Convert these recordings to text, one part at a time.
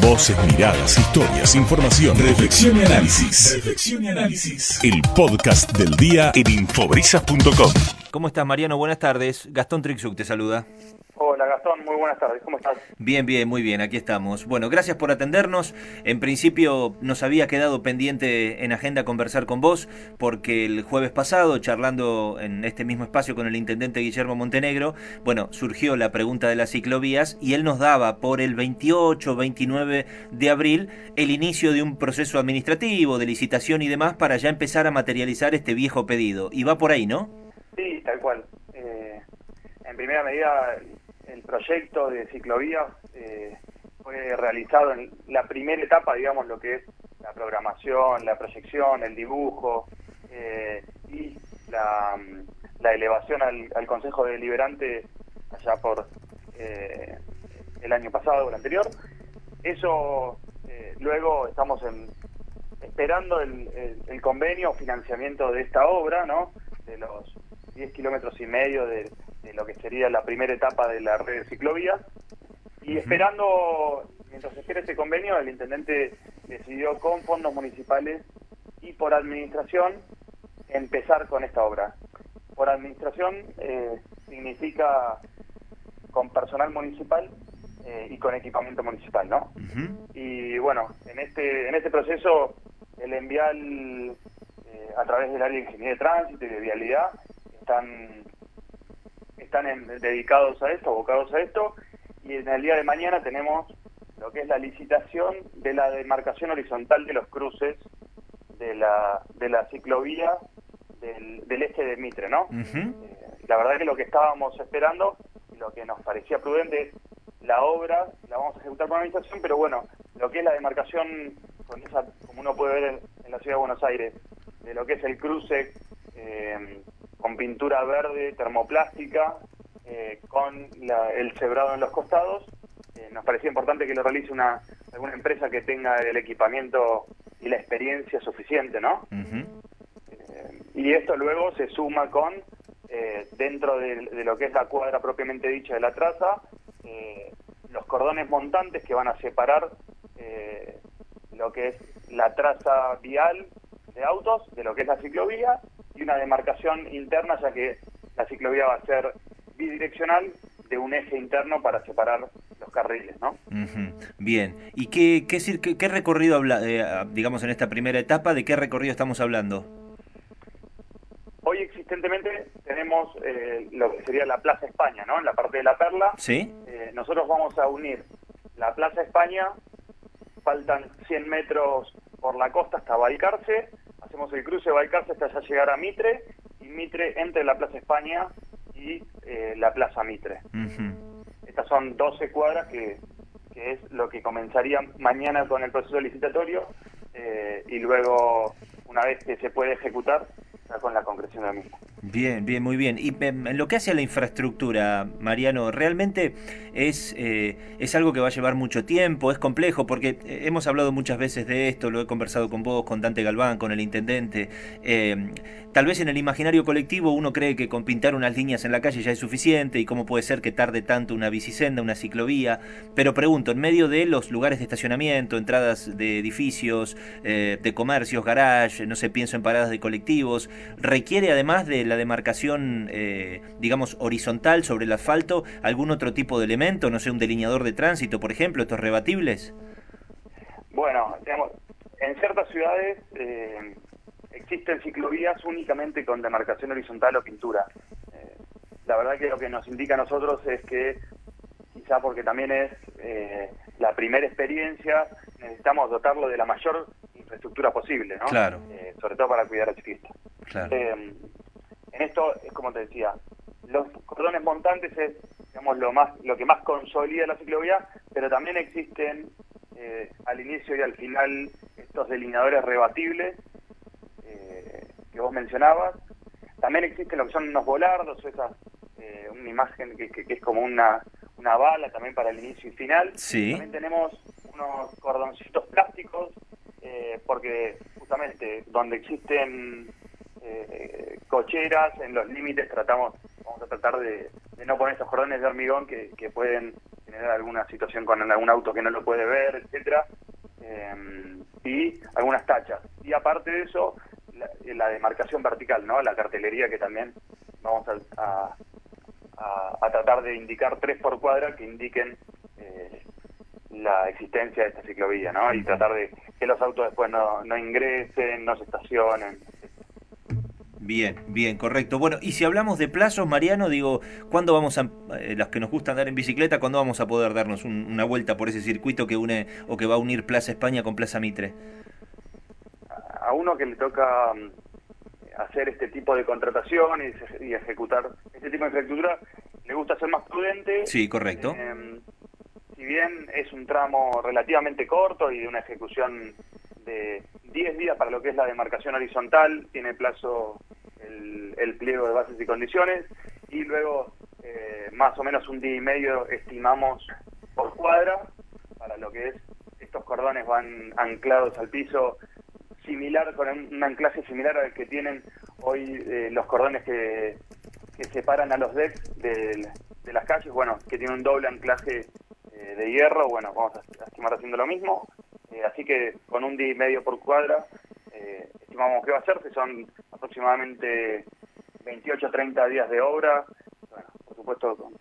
Voces, miradas, historias, información, reflexión y análisis. Reflexión y análisis. El podcast del día en infobrisas.com. ¿Cómo estás, Mariano? Buenas tardes. Gastón Trixuk te saluda. Hola Gastón, muy buenas tardes, ¿cómo estás? Bien, bien, muy bien, aquí estamos. Bueno, gracias por atendernos. En principio nos había quedado pendiente en agenda conversar con vos porque el jueves pasado, charlando en este mismo espacio con el intendente Guillermo Montenegro, bueno, surgió la pregunta de las ciclovías y él nos daba por el 28, 29 de abril el inicio de un proceso administrativo, de licitación y demás para ya empezar a materializar este viejo pedido. Y va por ahí, ¿no? Sí, tal cual. Eh, en primera medida el proyecto de ciclovía eh, fue realizado en la primera etapa, digamos, lo que es la programación, la proyección, el dibujo eh, y la, elevación al, Consejo Deliberante allá por eh, el año pasado o el anterior. Eso luego estamos esperando el, el, convenio o financiamiento de esta obra, ¿no? De los 10 kilómetros y medio de, de lo que sería la primera etapa de la red de ciclovías. Y esperando, mientras se espera ese convenio, el intendente decidió con fondos municipales y por administración empezar con esta obra. Por administración eh, significa con personal municipal eh, y con equipamiento municipal, ¿no? Y bueno, en este en este proceso el envial eh, a través del área de ingeniería de tránsito y de vialidad están están dedicados a esto, abocados a esto, y en el día de mañana tenemos lo que es la licitación de la demarcación horizontal de los cruces de la, de la ciclovía del, este de Mitre, ¿no? Eh, la verdad que lo que estábamos esperando lo que nos parecía prudente la obra la vamos a ejecutar por administración, pero bueno, lo que es la demarcación, con esa, como uno puede ver en, la ciudad de Buenos Aires, de lo que es el cruce eh, con pintura verde termoplástica, eh, con el cebrado en los costados. Eh, nos parecía importante que lo realice una alguna empresa que tenga el equipamiento y la experiencia suficiente, ¿no? Eh, y esto luego se suma con, dentro de, lo que es la cuadra propiamente dicha de la traza, los cordones montantes que van a separar lo que es la traza vial de autos de lo que es la ciclovía y una demarcación interna, ya que la ciclovía va a ser bidireccional de un eje interno para separar los carriles, ¿no? Bien. ¿Y qué, qué, qué recorrido, habla, eh, digamos, en esta primera etapa, de qué recorrido estamos hablando? Hoy existentemente tenemos eh, lo que sería la Plaza España, ¿no? En la parte de la Perla. Sí. Eh, nosotros vamos a unir la Plaza España, faltan 100 metros por la costa hasta Balcarce, hacemos el cruce de Balcarce hasta ya llegar a Mitre, y Mitre entre la Plaza España y eh, la Plaza Mitre. Estas son 12 cuadras que, es lo que comenzaría mañana con el proceso licitatorio eh, y luego, una vez que se puede ejecutar, con la concreción de la misma. Bien, bien, muy bien. Y em, en lo que hace a la infraestructura, Mariano, ¿realmente es, eh, es algo que va a llevar mucho tiempo? ¿Es complejo? Porque eh, hemos hablado muchas veces de esto, lo he conversado con vos, con Dante Galván, con el intendente. Em, tal vez en el imaginario colectivo uno cree que con pintar unas líneas en la calle ya es suficiente y cómo puede ser que tarde tanto una bicisenda, una ciclovía. Pero pregunto, en medio de los lugares de estacionamiento, entradas de edificios, eh, de comercios, garage, no sé, pienso en paradas de colectivos, requiere además de la demarcación, eh, digamos, horizontal sobre el asfalto, algún otro tipo de elemento, no sé, un delineador de tránsito, por ejemplo, estos rebatibles? Bueno, digamos, en ciertas ciudades eh, existen ciclovías únicamente con demarcación horizontal o pintura. Eh, la verdad que lo que nos indica a nosotros es que, quizá porque también es la primera experiencia, necesitamos dotarlo de la mayor infraestructura posible, ¿no? Claro. sobre todo para cuidar al ciclista. Eh, en esto es como te decía, los cordones montantes es digamos lo más lo que más consolida la ciclovía, pero también existen eh, al inicio y al final estos delineadores rebatibles eh, que vos mencionabas. También existen lo que son unos volardos, esa una imagen que, es como una, una bala también para el inicio y final. También tenemos unos cordoncitos plásticos, porque justamente donde existen eh, cocheras, en los límites tratamos, vamos a tratar de, no poner estos cordones de hormigón que, pueden generar alguna situación con algún auto que no lo puede ver, etcétera, y algunas tachas. Y aparte de eso, la, demarcación vertical, ¿no? La cartelería que también vamos a, a, tratar de indicar tres por cuadra que indiquen eh, la existencia de esta ciclovía, ¿no? Y tratar de que los autos después no, no ingresen, no se estacionen. Bien, bien, correcto. Bueno, y si hablamos de plazos, Mariano, digo, ¿cuándo vamos a, eh, los que nos gusta andar en bicicleta, cuándo vamos a poder darnos una vuelta por ese circuito que une o que va a unir Plaza España con Plaza Mitre? A uno que le toca mm, hacer este tipo de contratación y, ejecutar este tipo de infraestructura, le gusta ser más prudente. Sí, correcto. Em, si bien es un tramo relativamente corto y de una ejecución de 10 días para lo que es la demarcación horizontal, tiene plazo el, pliego de bases y condiciones, y luego eh, más o menos un día y medio estimamos por cuadra, para lo que es, estos cordones van anclados al piso, similar, con un anclaje similar al que tienen hoy eh, los cordones que, separan a los decks de, las calles, bueno, que tiene un doble anclaje eh, de hierro, bueno, vamos a estimar haciendo lo mismo, así que con un día y medio por cuadra estimamos que va a hacerse, son aproximadamente 28 30 días de obra, bueno, por supuesto con,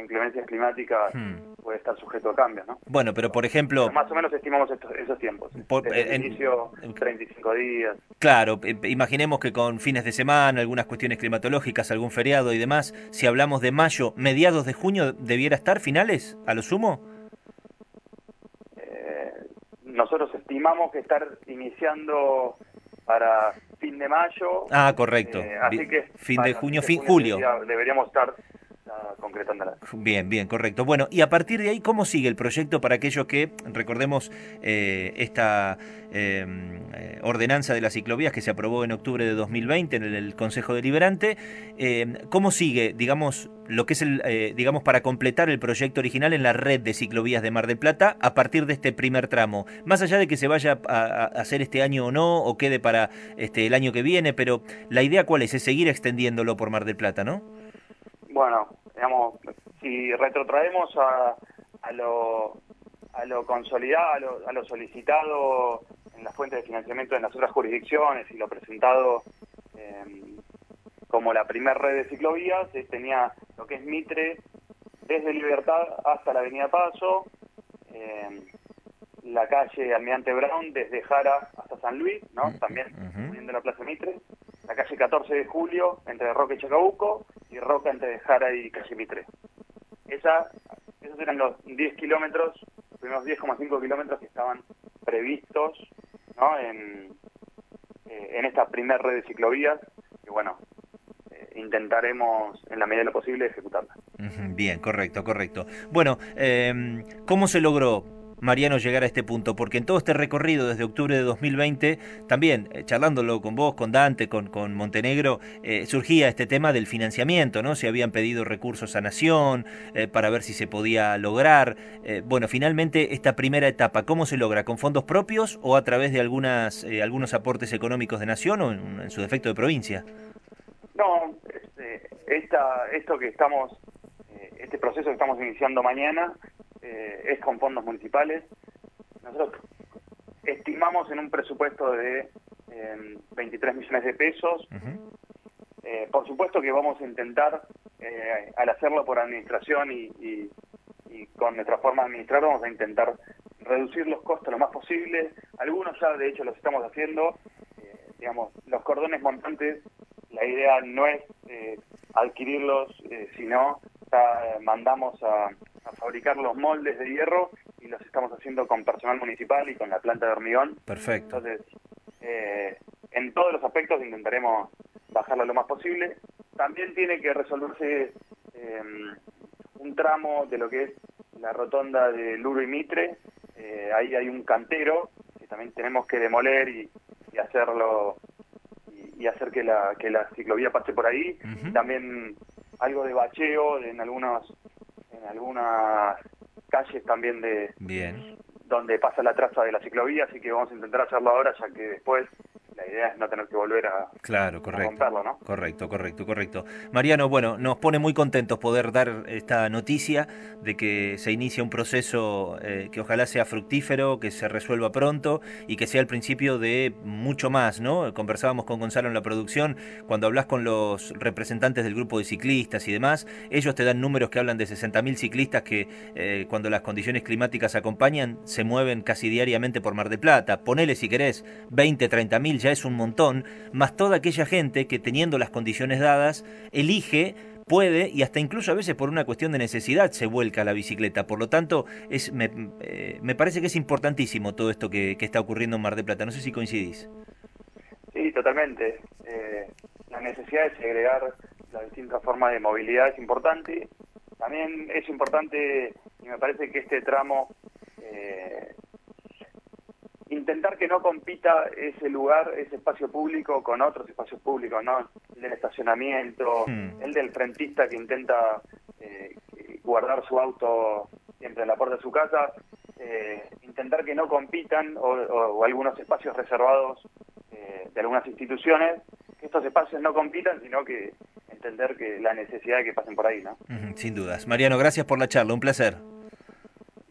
inclemencias climáticas hmm. puede estar sujeto a cambios, ¿no? Bueno, pero por ejemplo... más o menos estimamos esos tiempos. Por, Desde el inicio, 35 días. Claro, eh, imaginemos que con fines de semana, algunas cuestiones climatológicas, algún feriado y demás, si hablamos de mayo, mediados de junio, ¿debiera estar finales, a lo sumo? Eh, nosotros estimamos que estar iniciando para fin de mayo. Ah, correcto. Eh, así que fin de junio, fin julio. Deberíamos estar concretándola. Bien, bien, correcto. Bueno, y a partir de ahí, ¿cómo sigue el proyecto para aquellos que, recordemos, eh, esta eh, ordenanza de las ciclovías que se aprobó en octubre de 2020 en el, Consejo Deliberante, em, ¿cómo sigue, digamos, lo que es el, eh, digamos, para completar el proyecto original en la red de ciclovías de Mar del Plata a partir de este primer tramo? Más allá de que se vaya a, hacer este año o no, o quede para este, el año que viene, pero la idea cuál es, es seguir extendiéndolo por Mar del Plata, ¿no? Bueno, si retrotraemos a, a lo a lo consolidado, a lo, solicitado en la fuente de financiamiento de las otras jurisdicciones y lo presentado em, como la primera red de ciclovías, tenía lo que es Mitre desde Libertad hasta la Avenida Paso, em, la calle Almirante Brown desde Jara hasta San Luis, ¿no? También uniendo la Plaza Mitre, la calle 14 de Julio entre Roca y Chacabuco y Roca entre Jara y Calle Mitre. Esa, esos eran los 10 kilómetros, los primeros 10,5 kilómetros que estaban previstos ¿no? en, eh, en esta primera red de ciclovías, que bueno, eh, intentaremos en la medida de lo posible ejecutarla. Bien, correcto, correcto. Bueno, eh, ¿cómo se logró Mariano, llegar a este punto? Porque en todo este recorrido desde octubre de 2020, también eh, charlándolo con vos, con Dante, con, Montenegro, eh, surgía este tema del financiamiento, ¿no? Se habían pedido recursos a Nación eh, para ver si se podía lograr. bueno, finalmente esta primera etapa, ¿cómo se logra? ¿Con fondos propios o a través de algunas, algunos aportes económicos de Nación o en, su defecto de provincia? No, este, esto que estamos, este proceso que estamos iniciando mañana, eh, es con fondos municipales. Nosotros estimamos en un presupuesto de 23 millones de pesos. Eh, por supuesto que vamos a intentar, eh, al hacerlo por administración y, con nuestra forma de administrar, vamos a intentar reducir los costos lo más posible. Algunos ya, de hecho, los estamos haciendo. digamos, los cordones montantes, la idea no es adquirirlos, sino mandamos a, a fabricar los moldes de hierro y los estamos haciendo con personal municipal y con la planta de hormigón. Perfecto. Entonces, eh, en todos los aspectos intentaremos bajarlo lo más posible. También tiene que resolverse eh, un tramo de lo que es la rotonda de Luro y Mitre. Eh, ahí hay un cantero que también tenemos que demoler y, hacerlo y, hacer que la, que la ciclovía pase por ahí. También algo de bacheo en algunos en algunas calles también de Bien. donde pasa la traza de la ciclovía, así que vamos a intentar hacerlo ahora, ya que después idea es no tener que volver a, claro, correcto, romperlo, ¿no? Correcto, correcto, correcto. Mariano, bueno, nos pone muy contentos poder dar esta noticia de que se inicia un proceso eh, que ojalá sea fructífero, que se resuelva pronto y que sea el principio de mucho más, ¿no? Conversábamos con Gonzalo en la producción, cuando hablas con los representantes del grupo de ciclistas y demás, ellos te dan números que hablan de 60.000 ciclistas que eh, cuando las condiciones climáticas acompañan se mueven casi diariamente por Mar de Plata. Ponele si querés 20, 30 mil, ya es un montón, más toda aquella gente que teniendo las condiciones dadas, elige puede y hasta incluso a veces por una cuestión de necesidad se vuelca a la bicicleta. Por lo tanto, es, me, eh, parece que es importantísimo todo esto que, está ocurriendo en Mar de Plata. No sé si coincidís. Sí, totalmente. Eh, la necesidad de segregar las distintas formas de movilidad es importante. También es importante, y me parece que este tramo eh, intentar que no compita ese lugar, ese espacio público con otros espacios públicos, ¿no? El del estacionamiento, hmm. el del frentista que intenta eh, guardar su auto siempre en la puerta de su casa, eh, intentar que no compitan o, algunos espacios reservados eh, de algunas instituciones, que estos espacios no compitan, sino que entender que la necesidad de que pasen por ahí, ¿no? Sin dudas. Mariano, gracias por la charla, un placer.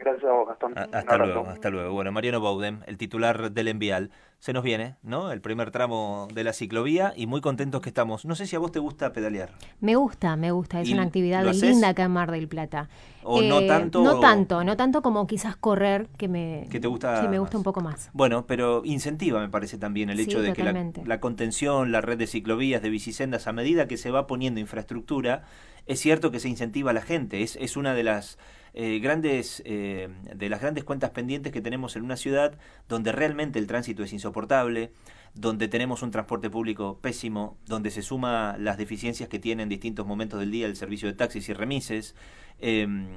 Gracias a vos, Gastón. hasta luego, hasta luego. Bueno, Mariano Baudem, el titular del Envial. Se nos viene, ¿no? El primer tramo de la ciclovía y muy contentos que estamos. No sé si a vos te gusta pedalear. Me gusta, me gusta. Es una actividad linda acá en Mar del Plata. ¿O no eh, tanto? No tanto, no tanto como quizás correr, que me, que te gusta, me gusta un poco más. Bueno, pero incentiva, me parece también, el hecho de que la, contención, la red de ciclovías, de bicisendas, a medida que se va poniendo infraestructura, es cierto que se incentiva a la gente. Es, es una de las eh, grandes, eh, de las grandes cuentas pendientes que tenemos en una ciudad donde realmente el tránsito es insoportable, donde tenemos un transporte público pésimo, donde se suma las deficiencias que tiene en distintos momentos del día el servicio de taxis y remises. Em,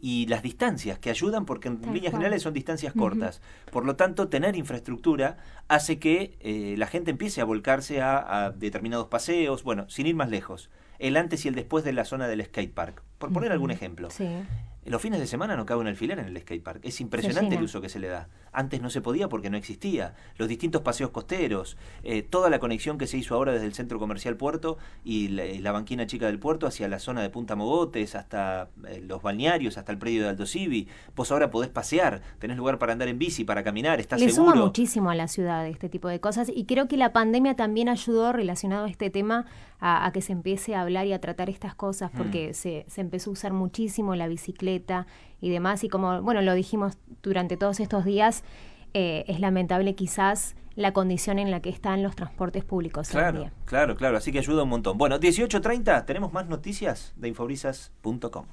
y las distancias que ayudan porque en líneas generales son distancias cortas. Por lo tanto, tener infraestructura hace que eh, la gente empiece a volcarse a, a, determinados paseos, bueno, sin ir más lejos, el antes y el después de la zona del skatepark, por poner algún ejemplo. Sí. Los fines de semana no cabe un alfiler en el skatepark. Es impresionante el uso que se le da. Antes no se podía porque no existía. Los distintos paseos costeros, eh, toda la conexión que se hizo ahora desde el centro comercial Puerto y la, banquina chica del puerto hacia la zona de Punta Mogotes, hasta eh, los balnearios, hasta el predio de Alto Civi. Vos ahora podés pasear, tenés lugar para andar en bici, para caminar, estás le seguro. suma muchísimo a la ciudad este tipo de cosas y creo que la pandemia también ayudó relacionado a este tema a, que se empiece a hablar y a tratar estas cosas porque mm. se, se empezó a usar muchísimo la bicicleta y demás. Y como, bueno, lo dijimos durante todos estos días, eh, es lamentable quizás la condición en la que están los transportes públicos. Claro, claro, claro. Así que ayuda un montón. Bueno, 18.30, tenemos más noticias de infobrisas.com.